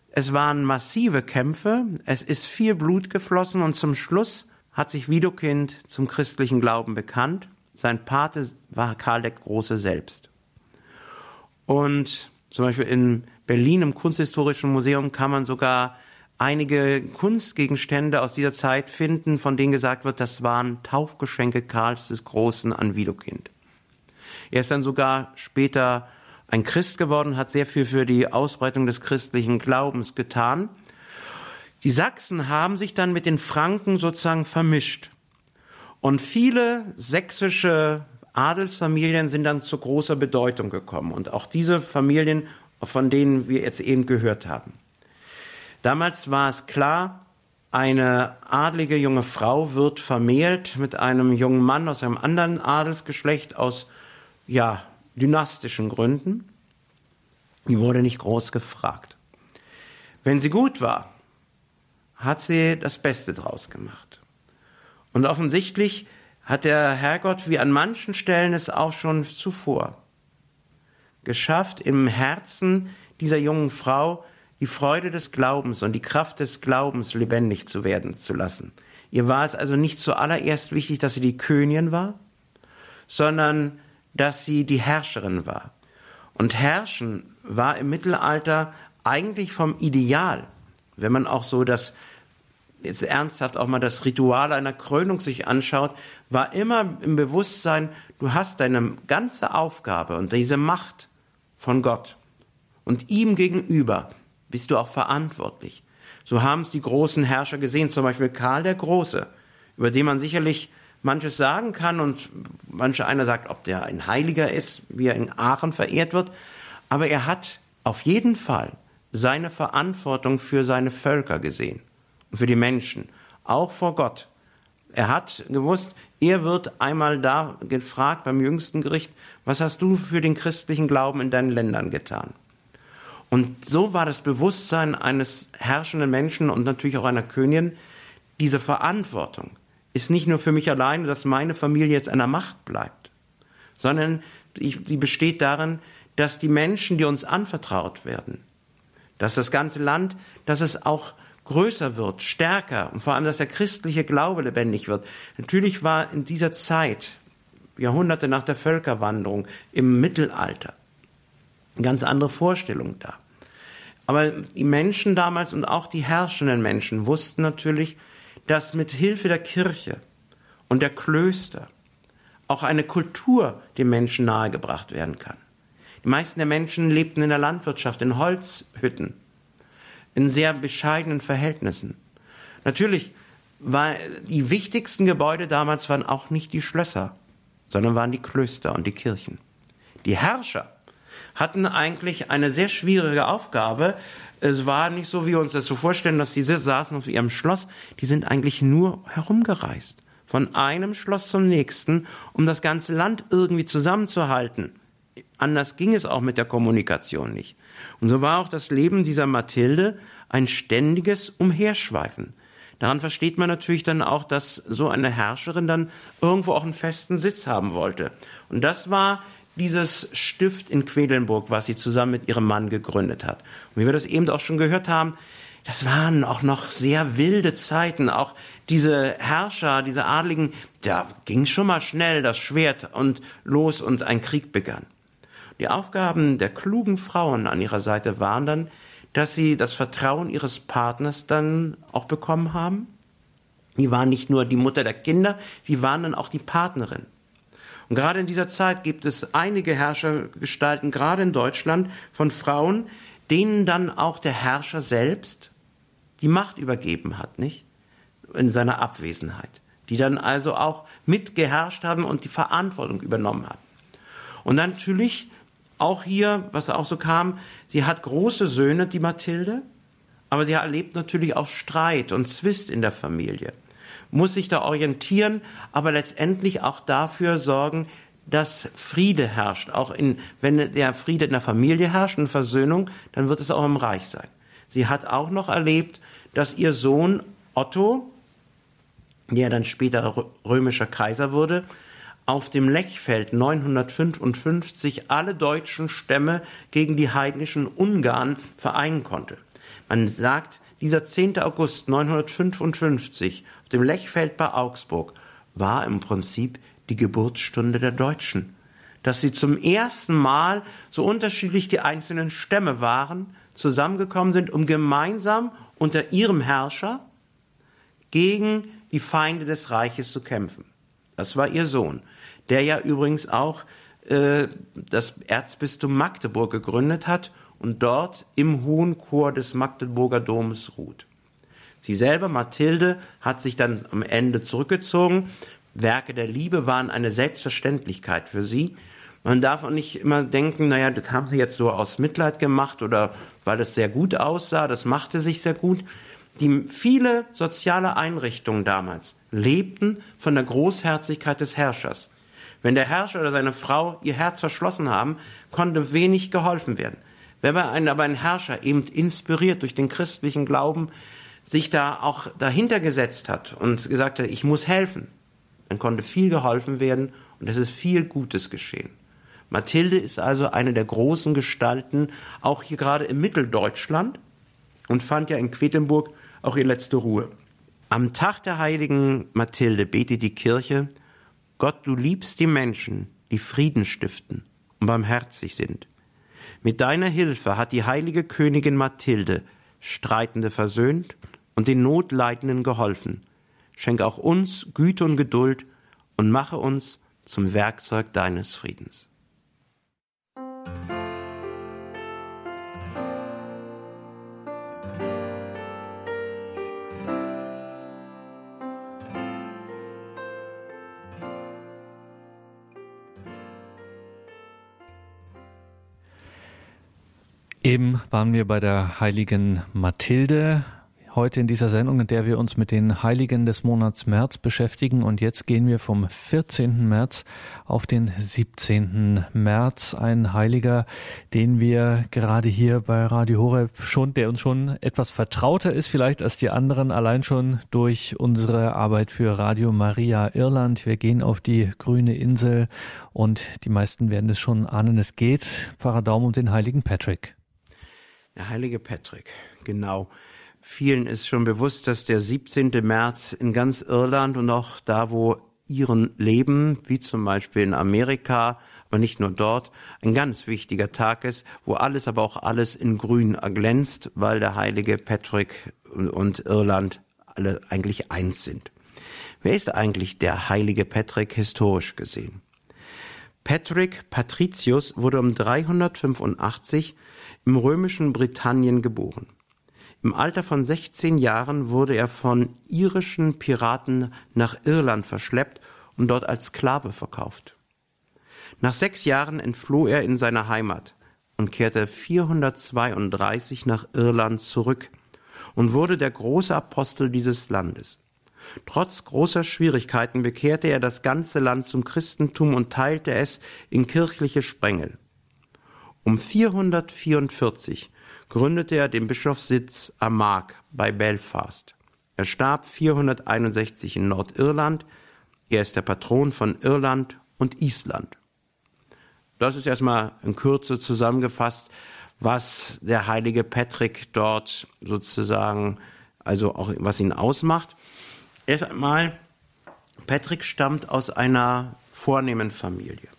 B: Es waren massive Kämpfe, es ist viel Blut geflossen und zum Schluss hat sich Widukind zum christlichen Glauben bekannt. Sein Pate war Karl der Große selbst. Und zum Beispiel in Berlin im Kunsthistorischen Museum kann man sogar einige Kunstgegenstände aus dieser Zeit finden, von denen gesagt wird, das waren Taufgeschenke Karls des Großen an Widukind. Er ist dann sogar später ein Christ geworden, hat sehr viel für die Ausbreitung des christlichen Glaubens getan. Die Sachsen haben sich dann mit den Franken sozusagen vermischt. Und viele sächsische Adelsfamilien sind dann zu großer Bedeutung gekommen. Und auch diese Familien, von denen wir jetzt eben gehört haben. Damals war es klar, eine adlige junge Frau wird vermählt mit einem jungen Mann aus einem anderen Adelsgeschlecht aus, ja, dynastischen Gründen. Die wurde nicht groß gefragt. Wenn sie gut war, hat sie das Beste draus gemacht. Und offensichtlich hat der Herrgott wie an manchen Stellen es auch schon zuvor geschafft, im Herzen dieser jungen Frau die Freude des Glaubens und die Kraft des Glaubens lebendig zu werden zu lassen. Ihr war es also nicht zuallererst wichtig, dass sie die Königin war, sondern dass sie die Herrscherin war. Und Herrschen war im Mittelalter eigentlich vom Ideal, wenn man auch so das jetzt ernsthaft auch mal das Ritual einer Krönung sich anschaut, war immer im Bewusstsein, du hast deine ganze Aufgabe und diese Macht von Gott. Und ihm gegenüber bist du auch verantwortlich. So haben es die großen Herrscher gesehen, zum Beispiel Karl der Große, über den man sicherlich manches sagen kann und manche einer sagt, ob der ein Heiliger ist, wie er in Aachen verehrt wird. Aber er hat auf jeden Fall seine Verantwortung für seine Völker gesehen und für die Menschen, auch vor Gott. Er hat gewusst, er wird einmal da gefragt beim jüngsten Gericht, was hast du für den christlichen Glauben in deinen Ländern getan? Und so war das Bewusstsein eines herrschenden Menschen und natürlich auch einer Königin, diese Verantwortung ist nicht nur für mich alleine, dass meine Familie jetzt an der Macht bleibt, sondern die besteht darin, dass die Menschen, die uns anvertraut werden, dass das ganze Land, dass es auch größer wird, stärker und vor allem, dass der christliche Glaube lebendig wird. Natürlich war in dieser Zeit, Jahrhunderte nach der Völkerwanderung, im Mittelalter, eine ganz andere Vorstellung da. Aber die Menschen damals und auch die herrschenden Menschen wussten natürlich, dass mit Hilfe der Kirche und der Klöster auch eine Kultur dem Menschen nahegebracht werden kann. Die meisten der Menschen lebten in der Landwirtschaft, in Holzhütten, in sehr bescheidenen Verhältnissen. Natürlich war die wichtigsten Gebäude damals waren auch nicht die Schlösser, sondern waren die Klöster und die Kirchen. Die Herrscher hatten eigentlich eine sehr schwierige Aufgabe. Es war nicht so, wie wir uns das so vorstellen, dass sie saßen auf ihrem Schloss. Die sind eigentlich nur herumgereist. Von einem Schloss zum nächsten, um das ganze Land irgendwie zusammenzuhalten. Anders ging es auch mit der Kommunikation nicht. Und so war auch das Leben dieser Mathilde ein ständiges Umherschweifen. Daran versteht man natürlich dann auch, dass so eine Herrscherin dann irgendwo auch einen festen Sitz haben wollte. Und das war dieses Stift in Quedlinburg, was sie zusammen mit ihrem Mann gegründet hat. Und wie wir das eben auch schon gehört haben, das waren auch noch sehr wilde Zeiten. Auch diese Herrscher, diese Adligen, da ging schon mal schnell das Schwert und los und ein Krieg begann. Die Aufgaben der klugen Frauen an ihrer Seite waren dann, dass sie das Vertrauen ihres Partners dann auch bekommen haben. Die waren nicht nur die Mutter der Kinder, sie waren dann auch die Partnerin. Und gerade in dieser Zeit gibt es einige Herrschergestalten, gerade in Deutschland, von Frauen, denen dann auch der Herrscher selbst die Macht übergeben hat, nicht? In seiner Abwesenheit. Die dann also auch mitgeherrscht haben und die Verantwortung übernommen haben. Und natürlich auch hier, was auch so kam, sie hat große Söhne, die Mathilde, aber sie erlebt natürlich auch Streit und Zwist in der Familie muss sich da orientieren, aber letztendlich auch dafür sorgen, dass Friede herrscht. Auch in, wenn der Friede in der Familie herrscht und Versöhnung, dann wird es auch im Reich sein. Sie hat auch noch erlebt, dass ihr Sohn Otto, der dann später römischer Kaiser wurde, auf dem Lechfeld 955 alle deutschen Stämme gegen die heidnischen Ungarn vereinen konnte. Man sagt, dieser 10. August 955 auf dem Lechfeld bei Augsburg war im Prinzip die Geburtsstunde der Deutschen. Dass sie zum ersten Mal, so unterschiedlich die einzelnen Stämme waren, zusammengekommen sind, um gemeinsam unter ihrem Herrscher gegen die Feinde des Reiches zu kämpfen. Das war ihr Sohn, der ja übrigens auch äh, das Erzbistum Magdeburg gegründet hat und dort im hohen Chor des Magdeburger Domes ruht. Sie selber, Mathilde, hat sich dann am Ende zurückgezogen. Werke der Liebe waren eine Selbstverständlichkeit für sie. Man darf auch nicht immer denken, naja, das haben sie jetzt so aus Mitleid gemacht oder weil es sehr gut aussah, das machte sich sehr gut. Die viele soziale Einrichtungen damals lebten von der Großherzigkeit des Herrschers. Wenn der Herrscher oder seine Frau ihr Herz verschlossen haben, konnte wenig geholfen werden. Wenn man aber ein Herrscher eben inspiriert durch den christlichen Glauben sich da auch dahinter gesetzt hat und gesagt hat, ich muss helfen, dann konnte viel geholfen werden und es ist viel Gutes geschehen. Mathilde ist also eine der großen Gestalten, auch hier gerade im Mitteldeutschland und fand ja in Quedlinburg auch ihr letzte Ruhe. Am Tag der heiligen Mathilde betet die Kirche, Gott, du liebst die Menschen, die Frieden stiften und barmherzig sind. Mit deiner Hilfe hat die heilige Königin Mathilde Streitende versöhnt und den Notleidenden geholfen. Schenk auch uns Güte und Geduld und mache uns zum Werkzeug deines Friedens.
A: Eben waren wir bei der heiligen Mathilde, heute in dieser Sendung, in der wir uns mit den Heiligen des Monats März beschäftigen. Und jetzt gehen wir vom 14. März auf den 17. März. Ein Heiliger, den wir gerade hier bei Radio Horeb schon, der uns schon etwas vertrauter ist vielleicht als die anderen, allein schon durch unsere Arbeit für Radio Maria Irland. Wir gehen auf die grüne Insel und die meisten werden es schon ahnen. Es geht, Pfarrer Daum, um den heiligen Patrick.
B: Der heilige Patrick, genau. Vielen ist schon bewusst, dass der 17. März in ganz Irland und auch da, wo ihren leben, wie zum Beispiel in Amerika, aber nicht nur dort, ein ganz wichtiger Tag ist, wo alles, aber auch alles in Grün erglänzt, weil der heilige Patrick und Irland alle eigentlich eins sind. Wer ist eigentlich der heilige Patrick historisch gesehen? Patrick Patricius wurde um 385 im römischen Britannien geboren. Im Alter von 16 Jahren wurde er von irischen Piraten nach Irland verschleppt und dort als Sklave verkauft. Nach sechs Jahren entfloh er in seine Heimat und kehrte 432 nach Irland zurück und wurde der große Apostel dieses Landes. Trotz großer Schwierigkeiten bekehrte er das ganze Land zum Christentum und teilte es in kirchliche Sprengel. Um 444 gründete er den Bischofssitz Armagh bei Belfast. Er starb 461 in Nordirland. Er ist der Patron von Irland und Island. Das ist erstmal in Kürze zusammengefasst, was der heilige Patrick dort sozusagen, also auch was ihn ausmacht. Erst einmal, Patrick stammt aus einer vornehmen Familie.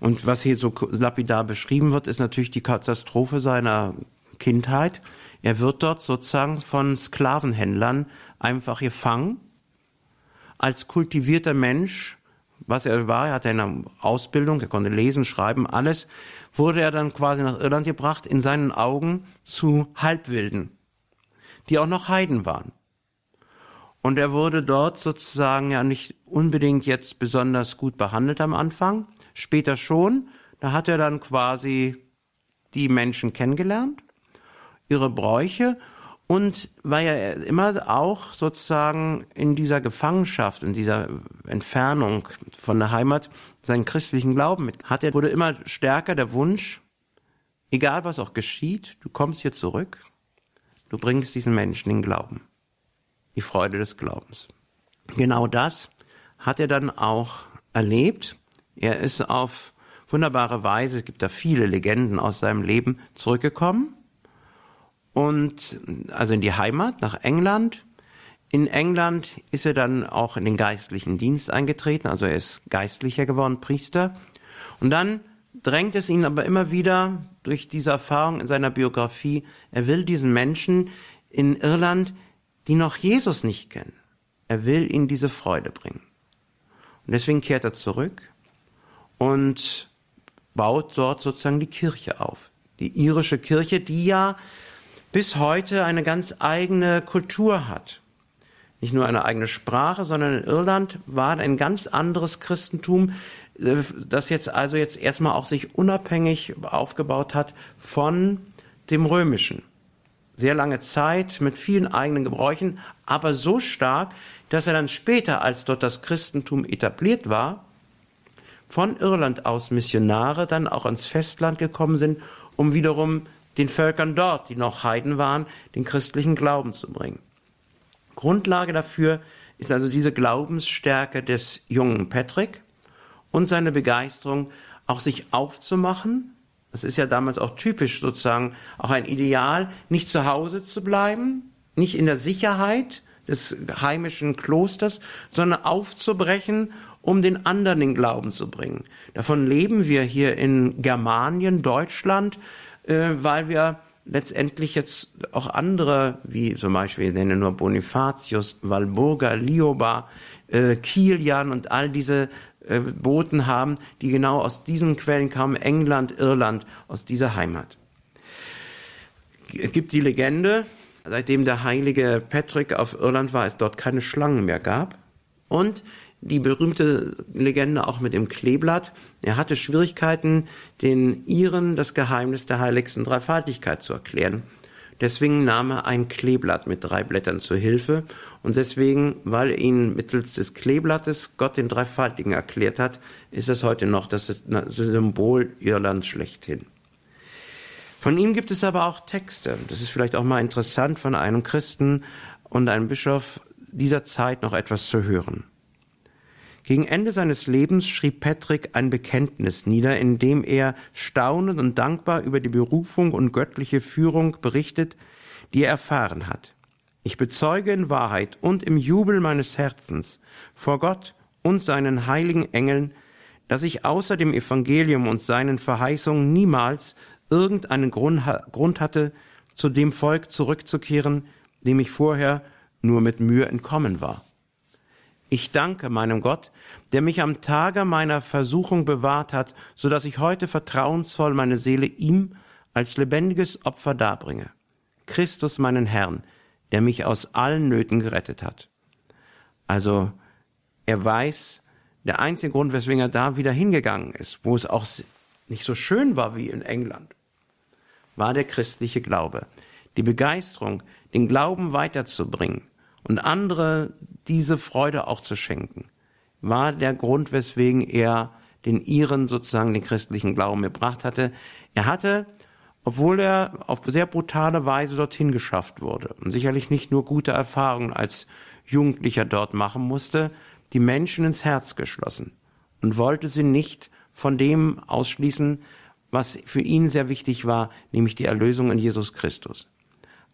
B: Und was hier so lapidar beschrieben wird, ist natürlich die Katastrophe seiner Kindheit. Er wird dort sozusagen von Sklavenhändlern einfach gefangen. Als kultivierter Mensch, was er war, er hatte eine Ausbildung, er konnte lesen, schreiben, alles, wurde er dann quasi nach Irland gebracht, in seinen Augen zu Halbwilden, die auch noch Heiden waren. Und er wurde dort sozusagen ja nicht unbedingt jetzt besonders gut behandelt am Anfang, später schon. Da hat er dann quasi die Menschen kennengelernt, ihre Bräuche und war ja immer auch sozusagen in dieser Gefangenschaft, in dieser Entfernung von der Heimat seinen christlichen Glauben mit hat. Er wurde immer stärker der Wunsch, egal was auch geschieht, du kommst hier zurück, du bringst diesen Menschen den Glauben, die Freude des Glaubens. Genau das hat er dann auch erlebt er ist auf wunderbare Weise, es gibt da viele Legenden aus seinem Leben, zurückgekommen und also in die Heimat nach England. In England ist er dann auch in den geistlichen Dienst eingetreten, also er ist geistlicher geworden, Priester. Und dann drängt es ihn aber immer wieder durch diese Erfahrung in seiner Biografie, er will diesen Menschen in Irland, die noch Jesus nicht kennen, er will ihnen diese Freude bringen. Und deswegen kehrt er zurück und baut dort sozusagen die Kirche auf. Die irische Kirche, die ja bis heute eine ganz eigene Kultur hat. Nicht nur eine eigene Sprache, sondern in Irland war ein ganz anderes Christentum, das jetzt also jetzt erstmal auch sich unabhängig aufgebaut hat von dem römischen. Sehr lange Zeit mit vielen eigenen Gebräuchen, aber so stark, dass er dann später, als dort das Christentum etabliert war, von Irland aus Missionare dann auch ans Festland gekommen sind, um wiederum den Völkern dort, die noch Heiden waren, den christlichen Glauben zu bringen. Grundlage dafür ist also diese Glaubensstärke des jungen Patrick und seine Begeisterung, auch sich aufzumachen. Das ist ja damals auch typisch sozusagen auch ein Ideal, nicht zu Hause zu bleiben, nicht in der Sicherheit des heimischen Klosters, sondern aufzubrechen, um den anderen den Glauben zu bringen. Davon leben wir hier in Germanien, Deutschland, äh, weil wir letztendlich jetzt auch andere, wie zum Beispiel, ich nenne nur Bonifatius, Walburga, Lioba, äh, Kilian und all diese äh, Boten haben, die genau aus diesen Quellen kamen, England, Irland, aus dieser Heimat. Es gibt die Legende, seitdem der heilige Patrick auf Irland war, es dort keine Schlangen mehr gab. Und die berühmte Legende auch mit dem Kleeblatt. Er hatte Schwierigkeiten, den Iren das Geheimnis der heiligsten Dreifaltigkeit zu erklären. Deswegen nahm er ein Kleeblatt mit drei Blättern zur Hilfe und deswegen, weil ihn mittels des Kleeblattes Gott den Dreifaltigen erklärt hat, ist es heute noch das Symbol Irlands schlechthin. Von ihm gibt es aber auch Texte. Das ist vielleicht auch mal interessant, von einem Christen und einem Bischof dieser Zeit noch etwas zu hören. Gegen Ende seines Lebens schrieb Patrick ein Bekenntnis nieder, in dem er staunend und dankbar über die Berufung und göttliche Führung berichtet, die er erfahren hat. Ich bezeuge in Wahrheit und im Jubel meines Herzens vor Gott und seinen heiligen Engeln, dass ich außer dem Evangelium und seinen Verheißungen niemals irgendeinen Grund, hatte, zu dem Volk zurückzukehren, dem ich vorher nur mit Mühe entkommen war. Ich danke meinem Gott, der mich am Tage meiner Versuchung bewahrt hat, so dass ich heute vertrauensvoll meine Seele ihm als lebendiges Opfer darbringe. Christus meinen Herrn, der mich aus allen Nöten gerettet hat. Also, er weiß, der einzige Grund, weswegen er da wieder hingegangen ist, wo es auch nicht so schön war wie in England, war der christliche Glaube. Die Begeisterung, den Glauben weiterzubringen und andere diese Freude auch zu schenken, war der Grund, weswegen er den Iren sozusagen den christlichen Glauben gebracht hatte. Er hatte, obwohl er auf sehr brutale Weise dorthin geschafft wurde und sicherlich nicht nur gute Erfahrungen als Jugendlicher dort machen musste, die Menschen ins Herz geschlossen und wollte sie nicht von dem ausschließen, was für ihn sehr wichtig war, nämlich die Erlösung in Jesus Christus.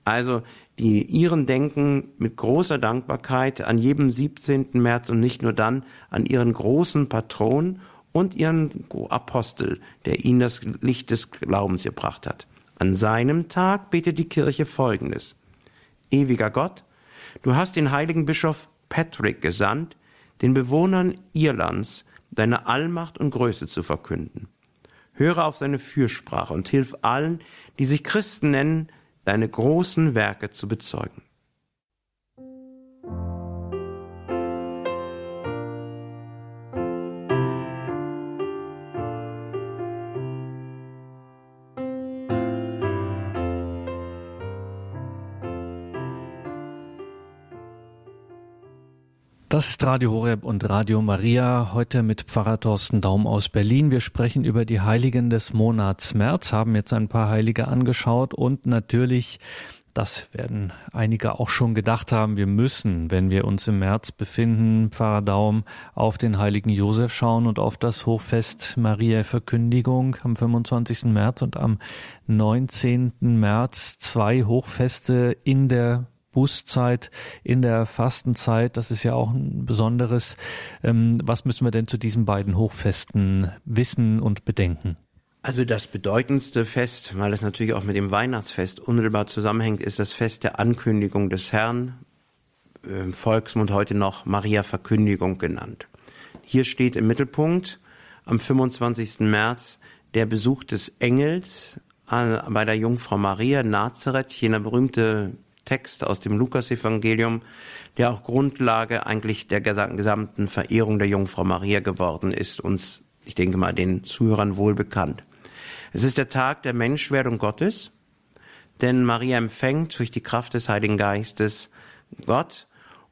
B: Also die Iren denken mit großer Dankbarkeit an jedem 17. März und nicht nur dann an ihren großen Patron und ihren Apostel, der ihnen das Licht des Glaubens gebracht hat. An seinem Tag betet die Kirche Folgendes. Ewiger Gott, du hast den heiligen Bischof Patrick gesandt, den Bewohnern Irlands deine Allmacht und Größe zu verkünden. Höre auf seine Fürsprache und hilf allen, die sich Christen nennen, deine großen Werke zu bezeugen.
A: Das ist Radio Horeb und Radio Maria, heute mit Pfarrer Thorsten Daum aus Berlin. Wir sprechen über die Heiligen des Monats März, haben jetzt ein paar Heilige angeschaut und natürlich, das werden einige auch schon gedacht haben, wir müssen, wenn wir uns im März befinden, Pfarrer Daum, auf den Heiligen Josef schauen und auf das Hochfest Maria Verkündigung am 25. März und am 19. März zwei Hochfeste in der Bußzeit, in der Fastenzeit. Das ist ja auch ein besonderes. Ähm, was müssen wir denn zu diesen beiden Hochfesten wissen und bedenken?
B: Also das bedeutendste Fest, weil es natürlich auch mit dem Weihnachtsfest unmittelbar zusammenhängt, ist das Fest der Ankündigung des Herrn, im Volksmund heute noch Maria Verkündigung genannt. Hier steht im Mittelpunkt am 25. März der Besuch des Engels bei der Jungfrau Maria Nazareth, jener berühmte Text aus dem Lukasevangelium, der auch Grundlage eigentlich der gesamten Verehrung der Jungfrau Maria geworden ist, uns, ich denke mal, den Zuhörern wohl bekannt. Es ist der Tag der Menschwerdung Gottes, denn Maria empfängt durch die Kraft des Heiligen Geistes Gott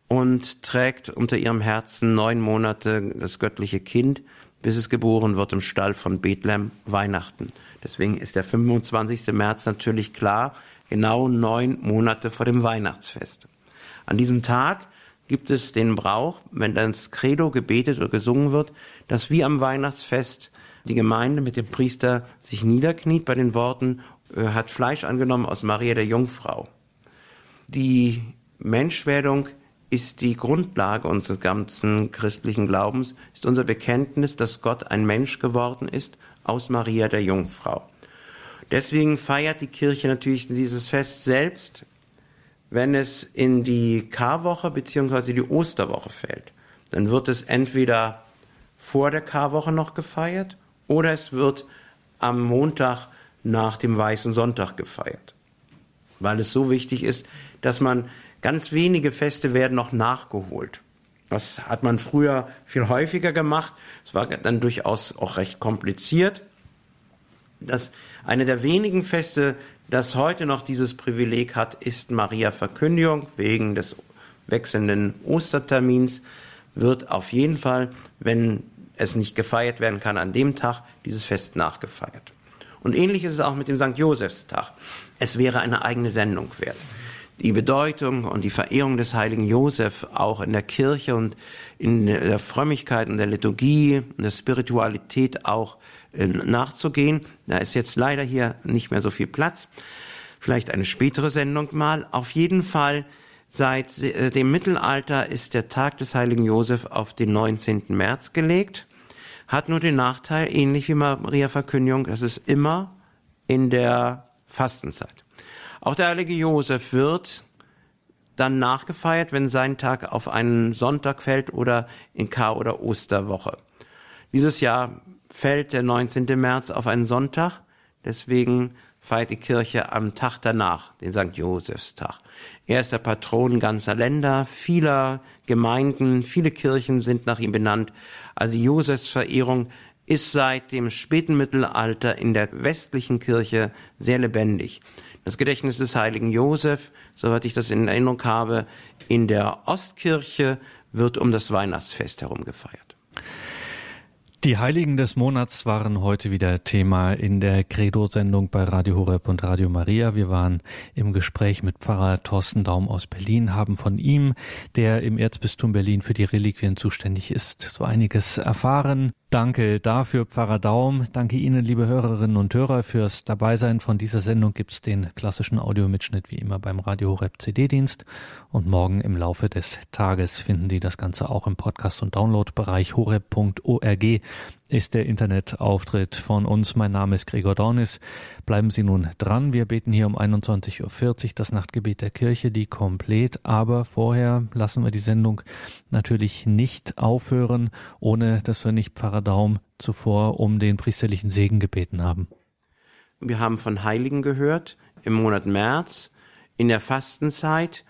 B: und trägt unter ihrem Herzen neun Monate das göttliche Kind, bis es geboren wird im Stall von Bethlehem Weihnachten. Deswegen ist der 25. März natürlich klar, genau neun Monate vor dem Weihnachtsfest. An diesem Tag gibt es den Brauch, wenn das Credo gebetet oder gesungen wird, dass wie am Weihnachtsfest die Gemeinde mit dem Priester sich niederkniet bei den Worten, hat Fleisch angenommen aus Maria der Jungfrau. Die Menschwerdung ist die Grundlage unseres ganzen christlichen Glaubens, ist unser Bekenntnis, dass Gott ein Mensch geworden ist aus Maria der Jungfrau. Deswegen feiert die Kirche natürlich dieses Fest selbst, wenn es in die Karwoche bzw. die Osterwoche fällt. Dann wird es entweder vor der Karwoche noch gefeiert oder es wird am Montag nach dem Weißen Sonntag gefeiert. Weil es so wichtig ist, dass man ganz wenige Feste werden noch nachgeholt. Das hat man früher viel häufiger gemacht. Es war dann durchaus auch recht kompliziert dass eine der wenigen Feste, das heute noch dieses Privileg hat, ist Maria Verkündigung wegen des wechselnden Ostertermins wird auf jeden Fall, wenn es nicht gefeiert werden kann, an dem Tag dieses Fest nachgefeiert. Und ähnlich ist es auch mit dem St. Josefstag. Es wäre eine eigene Sendung wert. Die Bedeutung und die Verehrung des heiligen Josef auch in der Kirche und in der Frömmigkeit und der Liturgie und der Spiritualität auch nachzugehen. Da ist jetzt leider hier nicht mehr so viel Platz. Vielleicht eine spätere Sendung mal. Auf jeden Fall seit äh, dem Mittelalter ist der Tag des heiligen Josef auf den 19. März gelegt. Hat nur den Nachteil, ähnlich wie Maria Verkündigung, dass es immer in der Fastenzeit. Auch der heilige Josef wird dann nachgefeiert, wenn sein Tag auf einen Sonntag fällt oder in Kar- oder Osterwoche. Dieses Jahr fällt der 19. März auf einen Sonntag, deswegen feiert die Kirche am Tag danach, den St. Josefstag. Er ist der Patron ganzer Länder, vieler Gemeinden, viele Kirchen sind nach ihm benannt. Also die Josefsverehrung ist seit dem späten Mittelalter in der westlichen Kirche sehr lebendig. Das Gedächtnis des heiligen Josef, soweit ich das in Erinnerung habe, in der Ostkirche wird um das Weihnachtsfest herum gefeiert.
A: Die Heiligen des Monats waren heute wieder Thema in der Credo-Sendung bei Radio Horeb und Radio Maria. Wir waren im Gespräch mit Pfarrer Thorsten Daum aus Berlin, haben von ihm, der im Erzbistum Berlin für die Reliquien zuständig ist, so einiges erfahren. Danke dafür, Pfarrer Daum. Danke Ihnen, liebe Hörerinnen und Hörer, fürs Dabeisein. Von dieser Sendung gibt's den klassischen Audiomitschnitt wie immer beim Radio Horeb CD-Dienst. Und morgen im Laufe des Tages finden Sie das Ganze auch im Podcast- und Download-Bereich horeb.org ist der Internetauftritt von uns. Mein Name ist Gregor Dornis. Bleiben Sie nun dran. Wir beten hier um 21.40 Uhr das Nachtgebet der Kirche, die komplett. Aber vorher lassen wir die Sendung natürlich nicht aufhören, ohne dass wir nicht Pfarrer Daum zuvor um den priesterlichen Segen gebeten haben.
B: Wir haben von Heiligen gehört im Monat März, in der Fastenzeit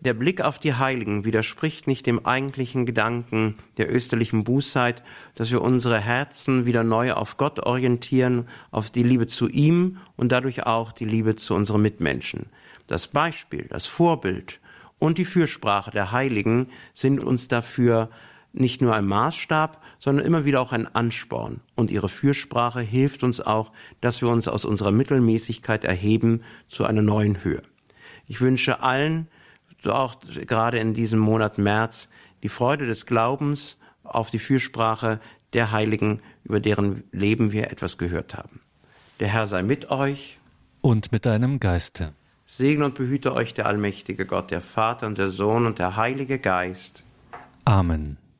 B: der Blick auf die Heiligen widerspricht nicht dem eigentlichen Gedanken der österlichen Bußzeit, dass wir unsere Herzen wieder neu auf Gott orientieren, auf die Liebe zu ihm und dadurch auch die Liebe zu unseren Mitmenschen. Das Beispiel, das Vorbild und die Fürsprache der Heiligen sind uns dafür nicht nur ein Maßstab, sondern immer wieder auch ein Ansporn. Und ihre Fürsprache hilft uns auch, dass wir uns aus unserer Mittelmäßigkeit erheben zu einer neuen Höhe. Ich wünsche allen, auch gerade in diesem Monat März die Freude des Glaubens auf die Fürsprache der Heiligen, über deren Leben wir etwas gehört haben. Der Herr sei mit euch
A: und mit deinem Geiste.
B: Segne und behüte euch der allmächtige Gott, der Vater und der Sohn und der Heilige Geist.
A: Amen.